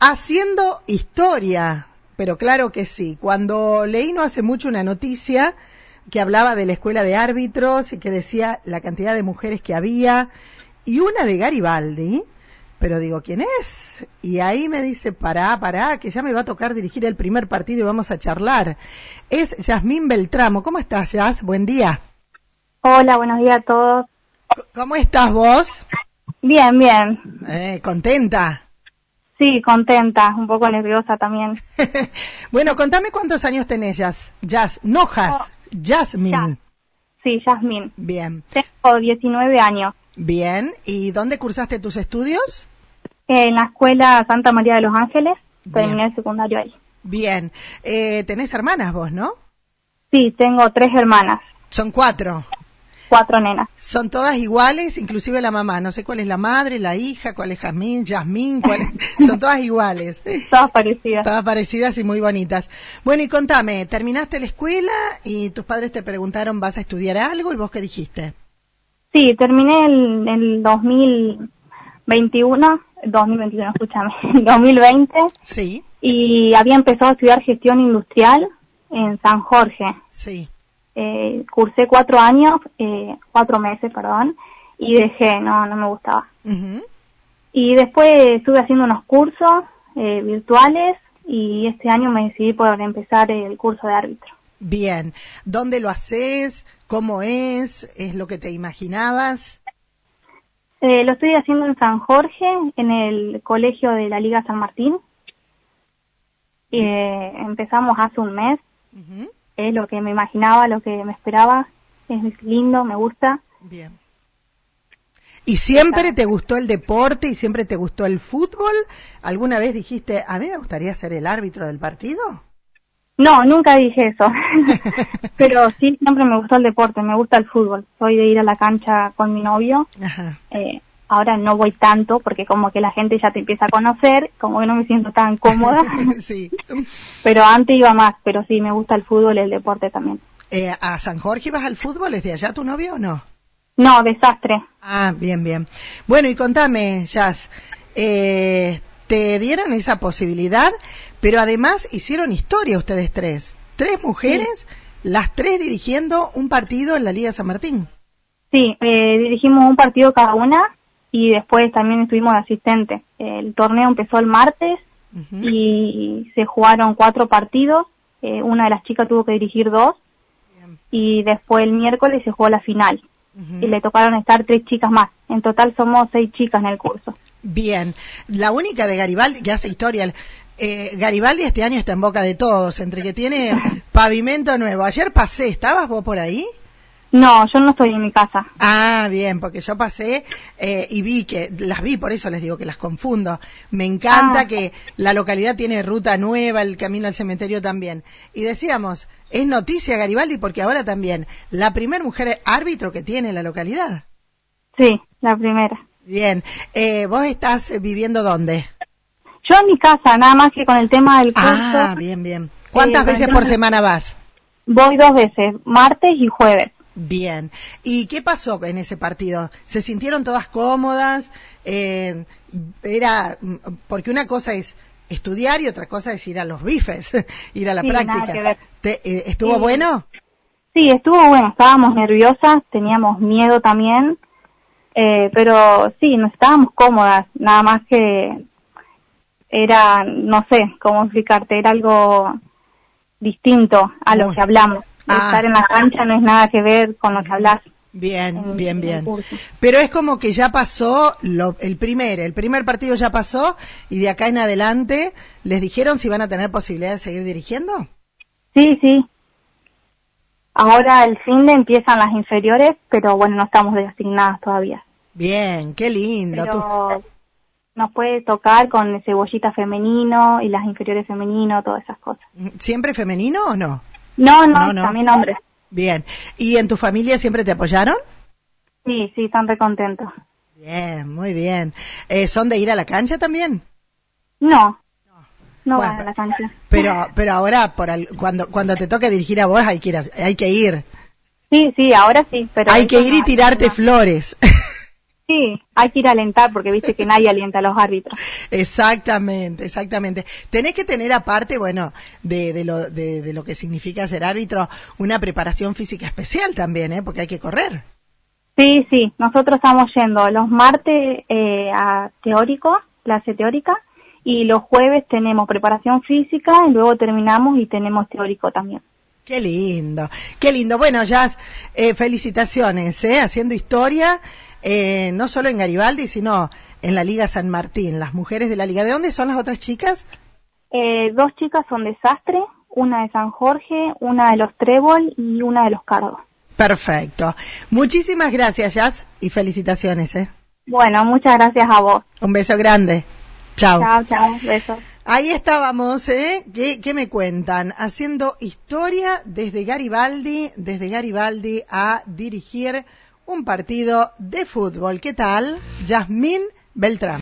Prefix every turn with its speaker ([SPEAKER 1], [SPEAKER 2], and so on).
[SPEAKER 1] haciendo historia. Pero claro que sí. Cuando leí no hace mucho una noticia que hablaba de la escuela de árbitros y que decía la cantidad de mujeres que había y una de Garibaldi, pero digo, ¿quién es? Y ahí me dice, pará, pará, que ya me va a tocar dirigir el primer partido y vamos a charlar. Es Yasmín Beltramo. ¿Cómo estás, Yas? Buen día.
[SPEAKER 2] Hola, buenos días a todos.
[SPEAKER 1] ¿Cómo estás vos?
[SPEAKER 2] Bien, bien.
[SPEAKER 1] Eh, ¿Contenta?
[SPEAKER 2] Sí, contenta, un poco nerviosa también.
[SPEAKER 1] bueno, contame cuántos años tenés, Jazz. Jazz, no Jazz,
[SPEAKER 2] Oh,
[SPEAKER 1] Jasmine.
[SPEAKER 2] Jazz. Sí, Yasmin.
[SPEAKER 1] Bien,
[SPEAKER 2] Tengo 19 años.
[SPEAKER 1] bien. ¿Y dónde cursaste tus estudios?
[SPEAKER 2] En la escuela Santa María de los Ángeles.
[SPEAKER 1] Bien.
[SPEAKER 2] Terminé el secundario ahí.
[SPEAKER 1] Bien. Eh, tenés hermanas vos, ¿no?
[SPEAKER 2] Sí, tengo tres hermanas,
[SPEAKER 1] Son cuatro.
[SPEAKER 2] Cuatro nenas.
[SPEAKER 1] Son todas iguales, inclusive la mamá. No sé cuál es la madre, la hija, cuál es Jazmín, Yasmín, cuál es- son todas iguales.
[SPEAKER 2] Todas parecidas.
[SPEAKER 1] Todas parecidas y muy bonitas. Bueno, y contame, terminaste la escuela y tus padres te preguntaron, ¿vas a estudiar algo? ¿Y vos qué dijiste?
[SPEAKER 2] Sí, terminé el, el 2021, 2021, escúchame, 2020
[SPEAKER 1] Sí,
[SPEAKER 2] y había empezado a estudiar gestión industrial en San Jorge.
[SPEAKER 1] sí.
[SPEAKER 2] Eh, cursé cuatro años, eh, cuatro meses, perdón, y dejé, no, no me gustaba. Y después estuve haciendo unos cursos eh, virtuales y este año me decidí por empezar el curso de árbitro.
[SPEAKER 1] Bien. ¿Dónde lo haces? ¿Cómo es? ¿Es lo que te imaginabas?
[SPEAKER 2] Eh, lo estoy haciendo en San Jorge, en el colegio de la Liga San Martín. Eh, empezamos hace un mes,
[SPEAKER 1] Ujú.
[SPEAKER 2] Es lo que me imaginaba, lo que me esperaba. Es lindo, me gusta.
[SPEAKER 1] Bien. ¿Y siempre te gustó el deporte y siempre te gustó el fútbol? ¿Alguna vez dijiste, a mí me gustaría ser el árbitro del partido?
[SPEAKER 2] No, nunca dije eso. Pero sí, siempre me gustó el deporte, me gusta el fútbol. Soy de ir a la cancha con mi novio.
[SPEAKER 1] Ajá.
[SPEAKER 2] Eh, ahora no voy tanto porque como que la gente ya te empieza a conocer, como que no me siento tan cómoda.
[SPEAKER 1] sí.
[SPEAKER 2] pero antes iba más, pero sí, me gusta el fútbol y el deporte también.
[SPEAKER 1] Eh, ¿A San Jorge vas al fútbol? ¿Es de allá tu novio o no?
[SPEAKER 2] No, desastre.
[SPEAKER 1] Ah, bien, bien. Bueno, y contame, Jazz, eh, te dieron esa posibilidad, pero además hicieron historia ustedes tres. Tres mujeres, las tres dirigiendo un partido en la Liga San Martín.
[SPEAKER 2] Sí, eh, dirigimos un partido cada una y después también estuvimos de asistente. El torneo empezó el martes y se jugaron cuatro partidos. Eh, una de las chicas tuvo que dirigir dos
[SPEAKER 1] Bien.
[SPEAKER 2] y después el miércoles se jugó la final y le tocaron estar tres chicas más. En total somos seis chicas en el curso.
[SPEAKER 1] Bien, la única de Garibaldi que hace historia. Eh, Garibaldi este año está en boca de todos, entre que tiene pavimento nuevo. Ayer pasé, ¿estabas vos por ahí?
[SPEAKER 2] No, yo no estoy en mi casa.
[SPEAKER 1] Ah, bien, porque yo pasé eh, y vi que, las vi, por eso les digo que las confundo. Me encanta
[SPEAKER 2] Ah.
[SPEAKER 1] que la localidad tiene ruta nueva, el camino al cementerio también. Y decíamos, es noticia Garibaldi porque ahora también, la primer mujer árbitro que tiene la localidad.
[SPEAKER 2] Sí, la primera.
[SPEAKER 1] Bien, eh, ¿vos estás viviendo dónde?
[SPEAKER 2] Yo en mi casa, nada más que con el tema del curso,
[SPEAKER 1] Ah, bien, bien. ¿Cuántas
[SPEAKER 2] Eh,
[SPEAKER 1] veces por semana vas?
[SPEAKER 2] voy dos veces, martes y jueves.
[SPEAKER 1] Bien. ¿Y qué pasó en ese partido? ¿Se sintieron todas cómodas? Eh, era porque una cosa es estudiar y otra cosa es ir a los bifes, ir a la
[SPEAKER 2] Sí,
[SPEAKER 1] práctica. Te- eh, ¿Estuvo
[SPEAKER 2] Sí.
[SPEAKER 1] bueno?
[SPEAKER 2] Sí, estuvo bueno, estábamos nerviosas, teníamos miedo también, eh, pero sí, no estábamos cómodas, nada más que era, no sé cómo explicarte, era algo distinto a lo
[SPEAKER 1] Muy-
[SPEAKER 2] que hablamos.
[SPEAKER 1] Ah.
[SPEAKER 2] Estar en la cancha no es nada que ver con lo que hablas.
[SPEAKER 1] Bien,
[SPEAKER 2] en-
[SPEAKER 1] bien, bien. Pero es como que ya pasó lo- el primer, el primer partido ya pasó y de acá en adelante les dijeron si van a tener posibilidad de seguir dirigiendo.
[SPEAKER 2] Sí, sí. Ahora el fin de empiezan las inferiores, pero bueno, no estamos designadas todavía.
[SPEAKER 1] Bien, qué lindo.
[SPEAKER 2] Pero nos puede tocar con el cebollita femenino y las inferiores femenino, todas esas cosas.
[SPEAKER 1] ¿Siempre femenino o no?
[SPEAKER 2] No, no,
[SPEAKER 1] No, no.
[SPEAKER 2] también hombres.
[SPEAKER 1] Bien. ¿Y en tu familia siempre te apoyaron?
[SPEAKER 2] Sí, sí, están recontentos.
[SPEAKER 1] Bien, muy bien. Eh, ¿Son de ir a la cancha también?
[SPEAKER 2] No, no
[SPEAKER 1] Bueno,
[SPEAKER 2] van a la cancha.
[SPEAKER 1] Pero, pero ahora, por al- cuando, cuando te toque dirigir a vos, hay que ir. hay que ir.
[SPEAKER 2] Sí, sí, ahora sí, pero...
[SPEAKER 1] hay que ir y tirarte
[SPEAKER 2] no.
[SPEAKER 1] flores.
[SPEAKER 2] Sí, hay que ir a alentar porque viste que nadie alienta a los árbitros.
[SPEAKER 1] Exactamente, exactamente. Tenés que tener aparte, bueno, de, de, lo, de, de lo que significa ser árbitro, una preparación física especial también, ¿eh? Porque hay que correr.
[SPEAKER 2] Sí, sí, nosotros estamos yendo los martes eh, a teórico, clase teórica, y los jueves tenemos preparación física y luego terminamos y tenemos teórico también.
[SPEAKER 1] Qué lindo, qué lindo. Bueno, Jazz, eh, felicitaciones, ¿eh? Haciendo historia, eh, no solo en Garibaldi, sino en la Liga San Martín, las mujeres de la Liga. ¿De dónde son las otras chicas?
[SPEAKER 2] Eh, dos chicas son de Sastre, una de San Jorge, una de los Trébol y una de los Cardos.
[SPEAKER 1] Perfecto. Muchísimas gracias, Jazz, y felicitaciones, ¿eh?
[SPEAKER 2] Bueno, muchas gracias a vos.
[SPEAKER 1] Un beso grande. Chao.
[SPEAKER 2] Chao, chao, besos.
[SPEAKER 1] Ahí estábamos, ¿eh? ¿Qué, ¿Qué, me cuentan? Haciendo historia desde Garibaldi, desde Garibaldi a dirigir un partido de fútbol. ¿Qué tal? Yasmín Beltrán.